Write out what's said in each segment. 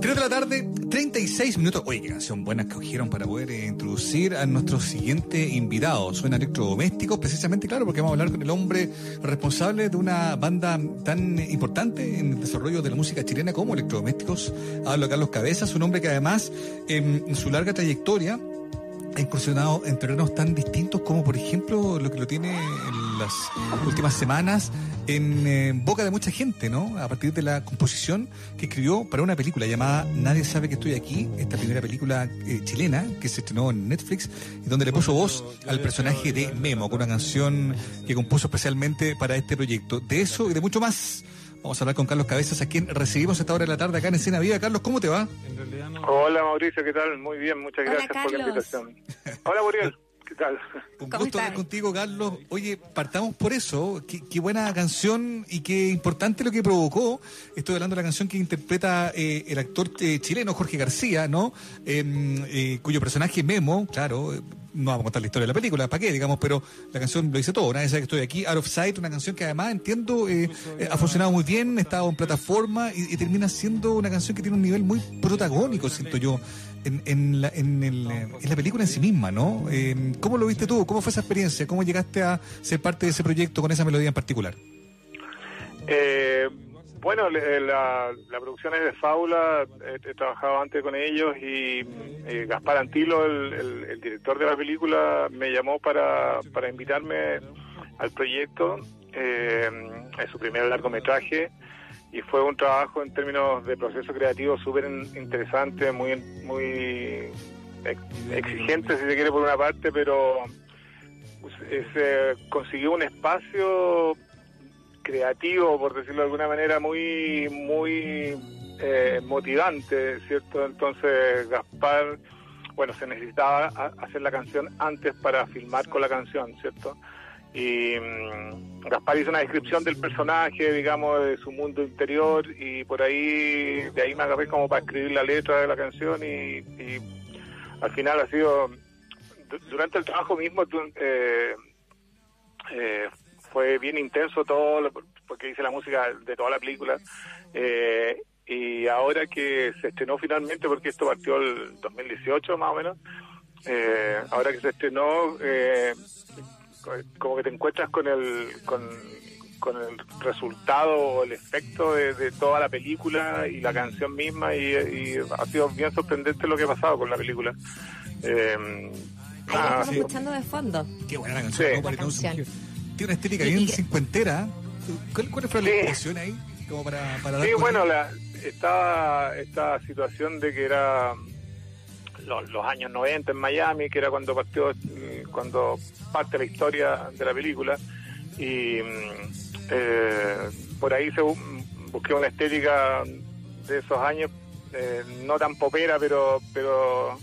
3 de la tarde, 36 minutos. Oye, qué canción buena escogieron para poder eh, introducir a nuestro siguiente invitado. Suena electrodomésticos, precisamente, claro, porque vamos a hablar con el hombre responsable de una banda tan importante en el desarrollo de la música chilena como Electrodomésticos. Hablo Carlos Cabezas, un hombre que además, en su larga trayectoria, ha incursionado en terrenos tan distintos como, por ejemplo, lo que lo tiene en las últimas semanas en eh, boca de mucha gente, ¿no? A partir de la composición que escribió para una película llamada Nadie sabe que estoy aquí, esta primera película eh, chilena que se estrenó en Netflix y donde le puso voz al personaje de Memo con una canción que compuso especialmente para este proyecto. De eso y de mucho más. Vamos a hablar con Carlos Cabezas, a quien recibimos a esta hora de la tarde acá en Escena Viva. Carlos, ¿cómo te va? Hola Mauricio, ¿qué tal? Muy bien, muchas gracias por la invitación. Hola Muriel. ¿Qué tal? Un gusto estar contigo, Carlos. Oye, partamos por eso. Qué, buena canción y qué importante lo que provocó. Estoy hablando de la canción que interpreta eh, el actor eh, chileno Jorge García, ¿no? Em, eh, cuyo personaje Memo, claro, no vamos a contar la historia de la película, ¿para qué? Digamos, pero la canción lo dice todo. Nadie sabe que estoy aquí. Out of Sight, una canción que además entiendo eh, eh, ha funcionado muy bien, ha estado en plataforma y, termina siendo una canción que tiene un nivel muy protagónico, siento yo, en, en, la, en, en la película en sí misma, ¿no? Eh, ¿Cómo lo viste tú? ¿Cómo fue esa experiencia? ¿Cómo llegaste a ser parte de ese proyecto con esa melodía en particular? Eh, bueno, eh, la, producción es de Faula, he, trabajado antes con ellos y eh, Gaspar Antilo, el, director de la película, me llamó para, para invitarme al proyecto, eh, es su primer largometraje y fue un trabajo en términos de proceso creativo súper interesante, muy, muy exigente si se quiere por una parte, pero pues, se consiguió un espacio creativo, por decirlo de alguna manera, muy, muy eh, motivante, ¿cierto? Entonces Gaspar, bueno, se necesitaba hacer la canción antes para filmar con la canción, ¿cierto? Y mm, Gaspar hizo una descripción del personaje, digamos, de su mundo interior y por ahí, de ahí me agarré como para escribir la letra de la canción y, al final ha sido, durante el trabajo mismo, eh, eh, fue bien intenso todo, porque hice la música de toda la película. Eh, y ahora que se estrenó finalmente, porque esto partió el 2018 más o menos, eh, ahora que se estrenó, eh, como que te encuentras con el, con, el resultado o el efecto de, toda la película y la canción misma y, ha sido bien sorprendente lo que ha pasado con la película. Eh, estamos escuchando de fondo. Qué buena la canción tiene una estética bien cincuentera. ¿Cuál, fue la inspiración ahí? Como para, para sí, bueno, la, estaba esta situación de que era los, años 90 en Miami, que era cuando partió, cuando parte la historia de la película. Y mm, eh, por ahí se busqué una estética de esos años, eh, no tan popera, pero, pero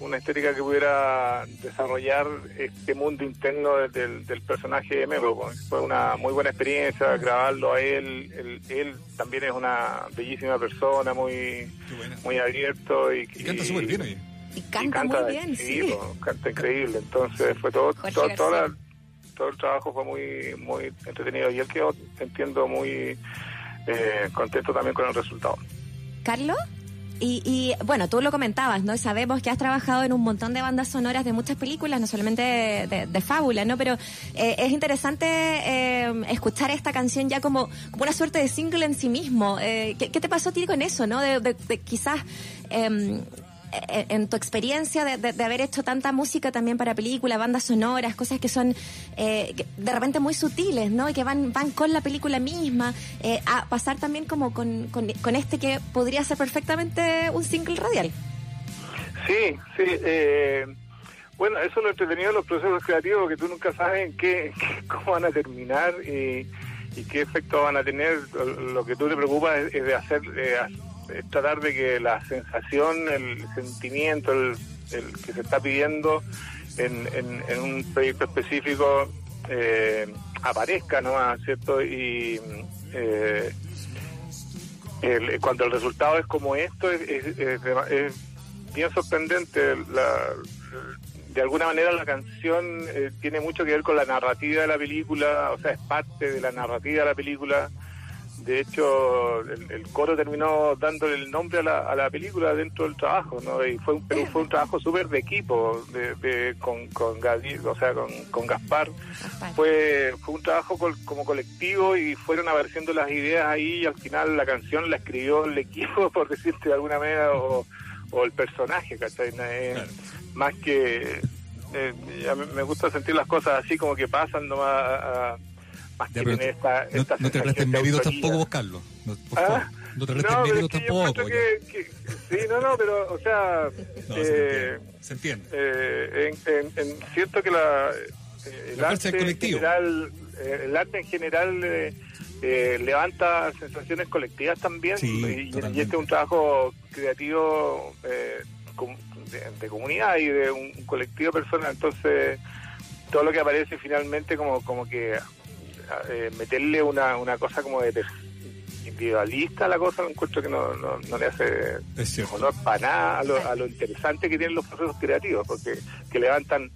una estética que pudiera desarrollar este mundo interno del, personaje de Memo. Fue una muy buena experiencia grabarlo a él. Él, también es una bellísima persona, muy muy abierto. Y, canta súper bien Y canta, muy bien, sí. Canta increíble. Entonces fue todo, todo, todo, el trabajo fue muy muy entretenido y él quedó, entiendo, muy eh, contento también con el resultado. ¿Carlos? Y, bueno, tú lo comentabas, ¿no? Sabemos que has trabajado en un montón de bandas sonoras de muchas películas, no solamente de, fábula, ¿no? Pero eh, es interesante eh, escuchar esta canción ya como, como una suerte de single en sí mismo. Eh, ¿qué, te pasó a ti con eso, no? De, de quizás em, en tu experiencia de, haber hecho tanta música también para películas, bandas sonoras, cosas que son eh, de repente muy sutiles, ¿no? Y que van, van con la película misma, eh, a pasar también como con, con, este que podría ser perfectamente un single radial. Sí, sí. bueno, eso es lo entretenido de los procesos creativos, que tú nunca sabes en qué, cómo van a terminar y, qué efecto van a tener. Lo que tú te preocupas es, de hacer tratar de que la sensación, el sentimiento, el, que se está pidiendo en, un proyecto específico eh, aparezca, ¿no? ¿Cierto? Y eh, cuando el resultado es como esto, es, es, bien sorprendente. de alguna manera la canción eh, tiene mucho que ver con la narrativa de la película, o sea, es parte de la narrativa de la película de hecho, el, coro terminó dándole el nombre a la, a la película dentro del trabajo, ¿no? Y fue un, pero fue un trabajo súper de equipo, de, con, con o sea, con, con Gaspar. Fue, fue un trabajo como colectivo y fueron apareciendo las ideas ahí y al final la canción la escribió el equipo, por decirte de alguna manera, o, el personaje, ¿cachai? Más que... Eh, me gusta sentir las cosas así como que pasan nomás a más que tener esta, esta no, te restes mérito tampoco vos, Carlos. No, ¿Ah? no te restes no, tampoco. Que, que, sí, no, no, pero, o sea... eh, se entiende. Eh, en, en, siento que la, eh, el, arte en general, eh, el arte en general eh, levanta sensaciones colectivas también sí, y, y, este es un trabajo creativo de, de, comunidad y de un colectivo personal entonces todo lo que aparece finalmente como como que eh, meterle una, una cosa como de individualista a la cosa, encuentro que no, no, le hace honor para nada a lo, a lo interesante que tienen los procesos creativos, porque que levantan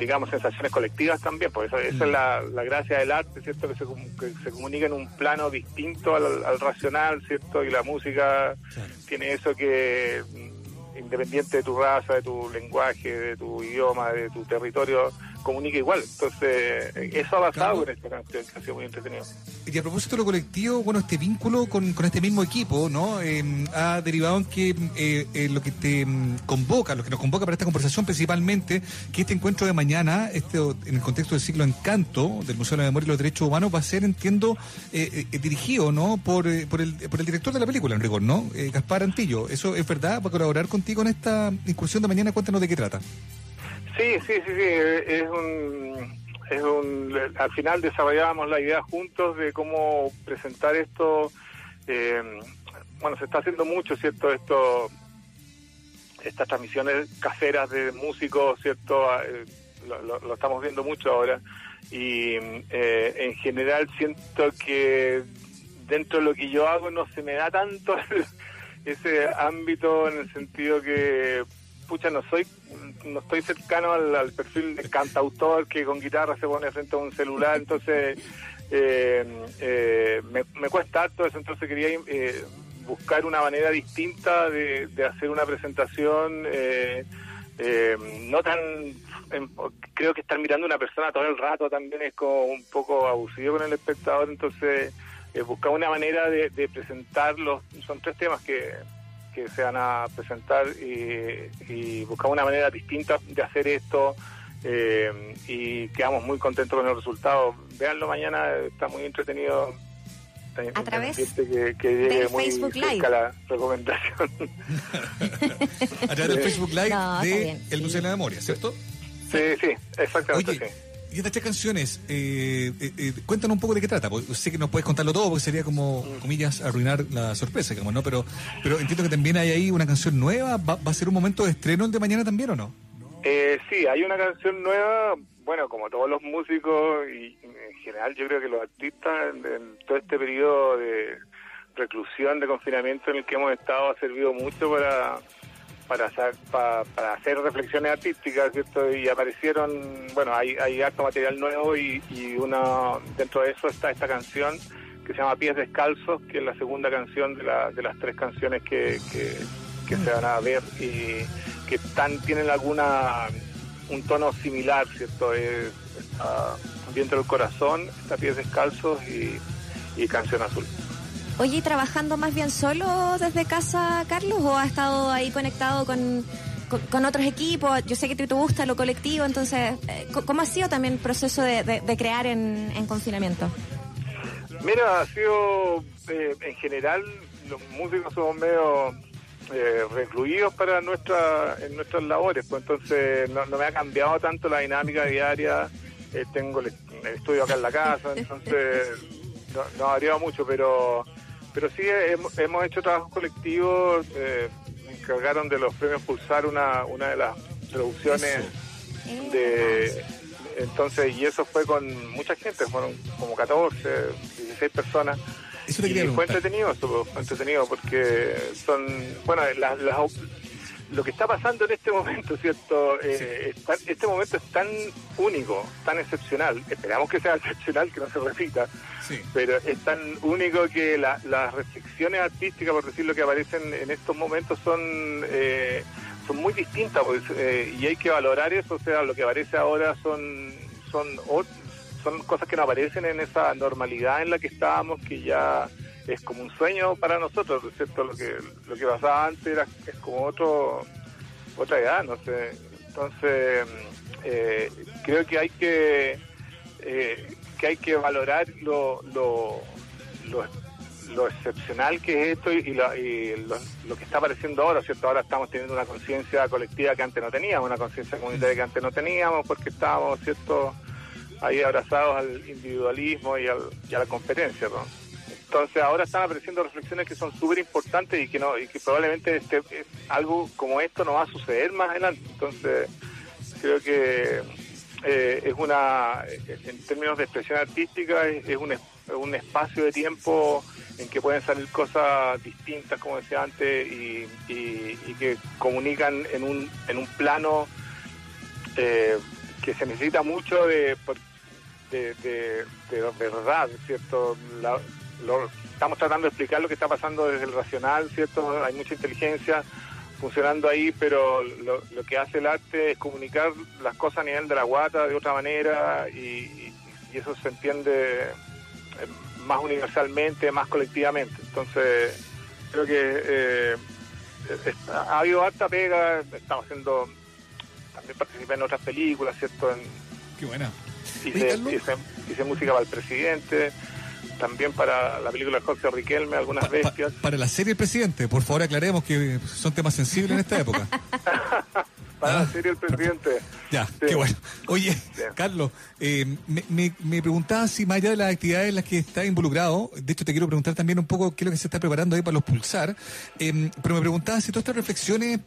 digamos, sensaciones colectivas también, por eso esa es la, la, gracia del arte, ¿cierto? Que se, que se comunica en un plano distinto al, racional, ¿cierto? Y la música tiene eso que, mm, independiente de tu raza, de tu lenguaje, de tu idioma, de tu territorio, comunica igual. Entonces, eso ha pasado en esta canción, que ha sido muy entretenido. Y a propósito de lo colectivo, bueno, este vínculo con, con este mismo equipo, ¿no? Em, ha derivado en que eh, eh, lo que te em, convoca, lo que nos convoca para esta conversación principalmente, que este encuentro de mañana, este en el contexto del ciclo Encanto del Museo de la Memoria y los Derechos Humanos, va a ser, entiendo, eh, dirigido, ¿no? Por, por, el, por el director de la película, en rigor, ¿no? Gaspar Antillo. ¿Eso es verdad? ¿Va a colaborar contigo en esta incursión de mañana? Cuéntanos de qué trata. Sí, sí, sí, sí, es un, es un, al final desarrollábamos la idea juntos de cómo presentar esto, eh, bueno, se está haciendo mucho, ¿cierto? Esto, estas transmisiones caseras de músicos, ¿cierto? Ah, eh, lo, estamos viendo mucho ahora y eh, en general siento que dentro de lo que yo hago no se me da tanto ese ámbito en el sentido que pucha, no soy, no estoy cercano al, perfil de cantautor que con guitarra se pone frente a un celular, entonces eh, eh, me, cuesta harto eso, entonces quería eh, buscar una manera distinta de, hacer una presentación, no tan, creo que estar mirando a una persona todo el rato también es como un poco abusivo con el espectador, entonces buscar una manera de, de presentarlos, son tres temas que que se van a presentar y, y buscamos una manera distinta de hacer esto eh, y quedamos muy contentos con el resultado. Veanlo mañana, está muy entretenido. A través que, que llegue muy Facebook Live. la recomendación. a través del Facebook Live de El Museo de la Memoria, ¿cierto? Sí, sí, exactamente. Y estas tres canciones, eh, eh, eh, cuéntanos un poco de qué trata. sé que no puedes contarlo todo porque sería como, comillas, arruinar la sorpresa, como, ¿no? Pero, pero entiendo que también hay ahí una canción nueva. ¿Va, a ser un momento de estreno el de mañana también o no? Eh, sí, hay una canción nueva. Bueno, como todos los músicos y en general yo creo que los artistas en todo este periodo de reclusión, de confinamiento en el que hemos estado ha servido mucho para para hacer, para, hacer reflexiones artísticas, ¿cierto? Y aparecieron, bueno, hay, hay harto material nuevo y, y una, dentro de eso está esta canción que se llama Pies Descalzos, que es la segunda canción de, la, de las tres canciones que, que, se van a ver y que tienen alguna, un tono similar, ¿cierto? Es, está Viento del Corazón, está Pies Descalzos y Canción Azul. Oye, trabajando más bien solo desde casa, Carlos, o ha estado ahí conectado con, con, otros equipos? Yo sé que te, te, gusta lo colectivo, entonces, eh, ¿cómo ha sido también el proceso de, crear en, confinamiento? Mira, ha sido, eh, en general, los músicos somos medio eh, recluidos para nuestra, en nuestras labores, pues entonces no, me ha cambiado tanto la dinámica diaria. tengo el, estudio acá en la casa, entonces no, no ha variado mucho, pero pero sí hemos, hecho trabajos colectivos, eh, me encargaron de los premios Pulsar una, una de las producciones de entonces y eso fue con mucha gente, fueron como 14, 16 personas. y fue entretenido, fue entretenido porque son, bueno, las, lo que está pasando en este momento, ¿cierto? Eh, este momento es tan único, tan excepcional. Esperamos que sea excepcional, que no se repita. Pero es tan único que las reflexiones artísticas, por decir lo que aparecen en estos momentos, son eh, son muy distintas pues, eh, y hay que valorar eso. O sea, lo que aparece ahora son son son cosas que no aparecen en esa normalidad en la que estábamos, que ya es como un sueño para nosotros, ¿cierto? Lo que, lo que pasaba antes era, es como otro, otra edad, no sé. Entonces, eh, creo que hay que, eh, que hay que valorar lo, lo, lo, excepcional que es esto y, lo, lo, que está apareciendo ahora, ¿cierto? Ahora estamos teniendo una conciencia colectiva que antes no teníamos, una conciencia comunitaria que antes no teníamos, porque estábamos, ¿cierto? Ahí abrazados al individualismo y, al, y a la competencia. Entonces ahora están apareciendo reflexiones que son súper importantes y que no y que probablemente este, algo como esto no va a suceder más adelante. Entonces creo que eh, es una, en términos de expresión artística, es, un, un espacio de tiempo en que pueden salir cosas distintas, como decía antes, y, que comunican en un, en un plano eh, que se necesita mucho de, de, de, de verdad, ¿cierto? La, estamos tratando de explicar lo que está pasando desde el racional, ¿cierto? Hay mucha inteligencia funcionando ahí, pero lo, que hace el arte es comunicar las cosas a nivel de la guata de otra manera y, eso se entiende eh, más universalmente, más colectivamente. Entonces, creo que eh, ha habido harta pega, estamos haciendo, también participé en otras películas, ¿cierto? Qué buena. Hice, hice música para el presidente también para la película Jorge Riquelme, algunas bestias. para la serie El Presidente, por favor aclaremos que son temas sensibles en esta época. para la ah, serie El Presidente. Ya, qué bueno. Oye, Carlos, eh, me, me, preguntaba si más allá de las actividades en las que está involucrado, de hecho te quiero preguntar también un poco qué es lo que se está preparando ahí para los pulsar, eh, pero me preguntaba si todas estas reflexiones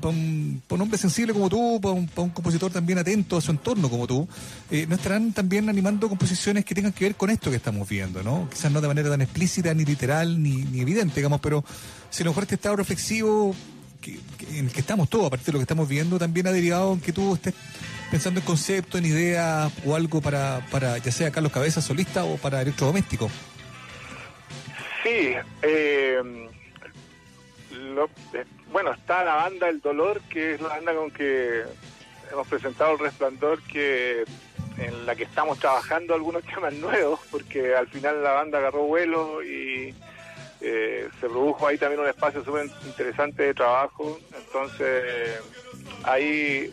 para un, hombre sensible como tú, para un, compositor también atento a su entorno como tú, eh, ¿no estarán también animando composiciones que tengan que ver con esto que estamos viendo, ¿no? Quizás no de manera tan explícita, ni literal, ni, evidente, digamos, pero si a lo mejor este estado reflexivo en el que estamos todos, a partir de lo que estamos viendo, también ha derivado en que tú estés pensando en conceptos, en ideas o algo para, para ya sea Carlos Cabeza solista o para electrodoméstico. Sí, eh, lo, eh, bueno, está la banda El Dolor, que es la banda con que hemos presentado El Resplandor, que en la que estamos trabajando algunos temas nuevos, porque al final la banda agarró vuelo y eh, se produjo ahí también un espacio súper interesante de trabajo. Entonces, ahí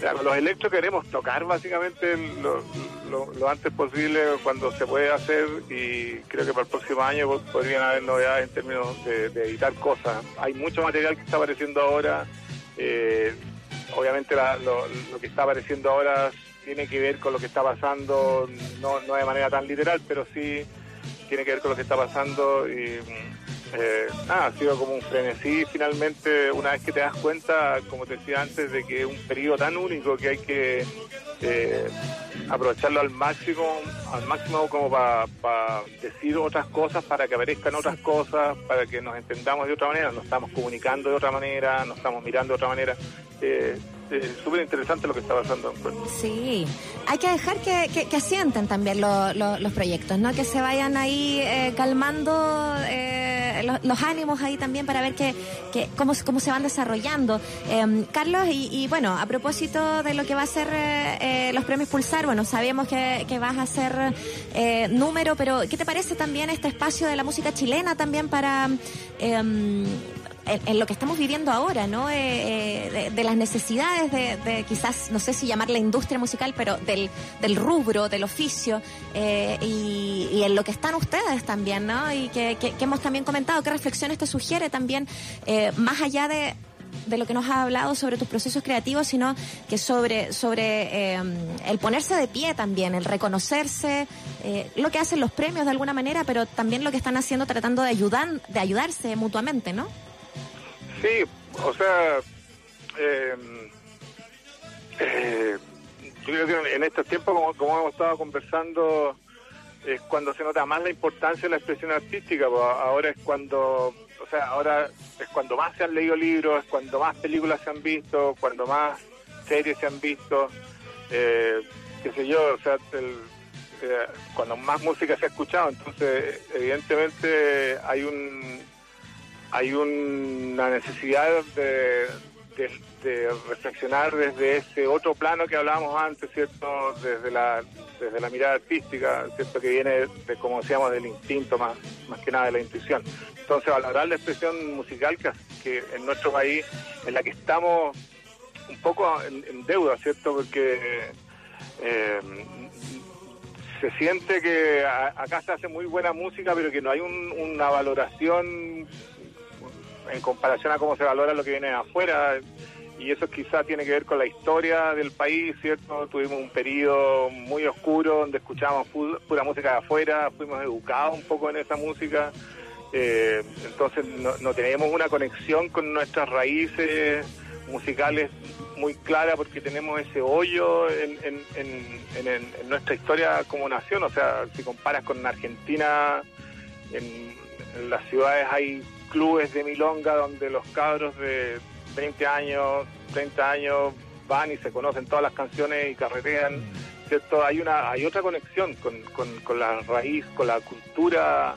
con los electros queremos tocar básicamente lo, antes posible cuando se puede hacer y creo que para el próximo año podrían haber novedades en términos de, editar cosas. Hay mucho material que está apareciendo ahora. Eh, obviamente lo, que está apareciendo ahora tiene que ver con lo que está pasando, no, no de manera tan literal, pero sí tiene que ver con lo que está pasando eh, ha sido como un frenesí finalmente una vez que te das cuenta, como te decía antes, de que es un periodo tan único que hay que eh, aprovecharlo al máximo, al máximo como para decir otras cosas, para que aparezcan otras cosas, para que nos entendamos de otra manera, nos estamos comunicando de otra manera, nos estamos mirando de otra manera. Eh, es súper interesante lo que está pasando. Sí, hay que dejar que, que, asienten también los proyectos, ¿no? Que se vayan ahí eh, calmando eh, los, ánimos ahí también para ver que, que cómo, cómo se van desarrollando. Em, Carlos, y, bueno, a propósito de lo que va a ser eh, los premios Pulsar, bueno, sabíamos que, que vas a hacer número, pero ¿qué te parece también este espacio de la música chilena también para en, lo que estamos viviendo ahora, ¿no? Eh, eh, de, las necesidades de, quizás, no sé si llamar la industria musical, pero del, del rubro, del oficio, eh, y, en lo que están ustedes también, ¿no? Y que, hemos también comentado, qué reflexiones te sugiere también, más allá de de lo que nos ha hablado sobre tus procesos creativos, sino que sobre, sobre el ponerse de pie también, el reconocerse, lo que hacen los premios de alguna manera, pero también lo que están haciendo tratando de ayudar, de ayudarse mutuamente, ¿no? Sí, o sea, em, eh, yo creo que en estos tiempos, como, hemos estado conversando, es cuando se nota más la importancia de la expresión artística. Pues ahora es cuando o sea, ahora es cuando más se han leído libros, es cuando más películas se han visto, cuando más series se han visto, eh, qué sé yo, o sea, eh, cuando más música se ha escuchado, entonces evidentemente hay un hay una necesidad de, reflexionar desde ese otro plano que hablábamos antes, ¿cierto? Desde la, desde la mirada artística, ¿cierto? Que viene, de, como decíamos, del instinto más, más que nada de la intuición. Entonces, valorar la expresión musical que, en nuestro país, en la que estamos un poco en, deuda, ¿cierto? Porque eh, se siente que acá se hace muy buena música, pero que no hay una valoración en comparación a cómo se valora lo que viene de afuera. Y eso quizá tiene que ver con la historia del país, ¿cierto? Tuvimos un periodo muy oscuro donde escuchábamos pura música de afuera, fuimos educados un poco en esa música. Eh, entonces no, tenemos una conexión con nuestras raíces musicales muy clara porque tenemos ese hoyo en, en, nuestra historia como nación. O sea, si comparas con Argentina, en, las ciudades hay clubes de milonga donde los cabros de 20 años, 30 años van y se conocen todas las canciones y carretean, ¿cierto? Hay una hay otra conexión con, con, la raíz, con la cultura,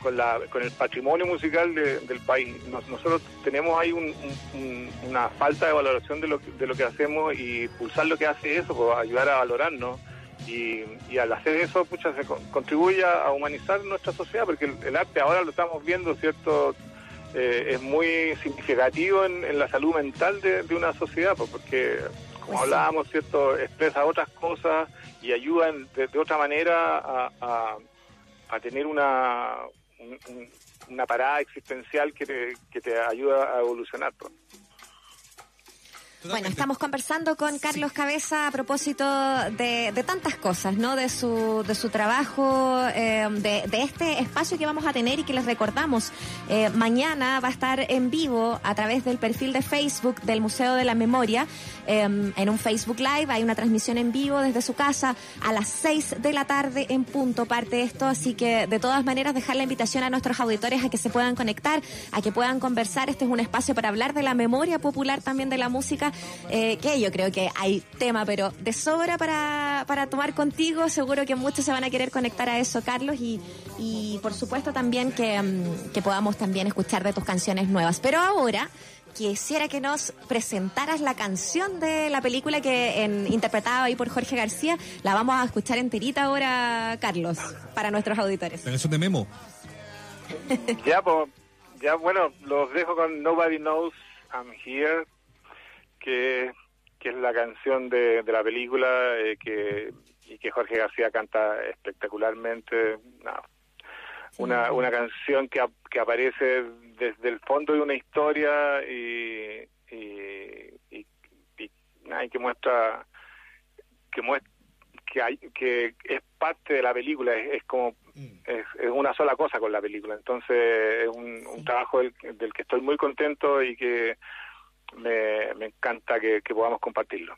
con, la, con el patrimonio musical del país. nosotros tenemos ahí una falta de valoración de lo, de lo que hacemos y pulsar lo que hace eso, pues, ayudar a valorarnos. Y, y, al hacer eso, pucha, se contribuye a humanizar nuestra sociedad, porque el, arte ahora lo estamos viendo, ¿cierto? Eh, es muy significativo en, la salud mental de, una sociedad, pues, porque, como hablábamos, ¿cierto? Expresa otras cosas y ayuda de, otra manera a, a, tener una, una parada existencial que te, que te ayuda a evolucionar. Pues. Bueno, estamos conversando con Carlos Cabeza a propósito de, tantas cosas, ¿no? De su, de su trabajo, eh, de, este espacio que vamos a tener y que les recordamos. Eh, mañana va a estar en vivo a través del perfil de Facebook del Museo de la Memoria, eh, en un Facebook Live. Hay una transmisión en vivo desde su casa a las 6 de la tarde en punto parte esto. Así que, de todas maneras, dejar la invitación a nuestros auditores a que se puedan conectar, a que puedan conversar. Este es un espacio para hablar de la memoria popular también de la música eh, que yo creo que hay tema, pero de sobra para, para tomar contigo. Seguro que muchos se van a querer conectar a eso, Carlos, y, y por supuesto también que, mm, que podamos también escuchar de tus canciones nuevas. Pero ahora quisiera que nos presentaras la canción de la película que en, interpretada ahí por Jorge García. La vamos a escuchar enterita ahora, Carlos, para nuestros auditores. La canción de Memo. ya, pues, ya bueno, los dejo con Nobody Knows I'm Here que, es la canción de, la película eh, que, y que Jorge García canta espectacularmente. una, una canción que, que aparece desde el fondo de una historia y, y, y, que muestra que muestra que hay que es parte de la película es, como mm. es, una sola cosa con la película entonces es un, trabajo del, del, que estoy muy contento y que me, me encanta que, que podamos compartirlo.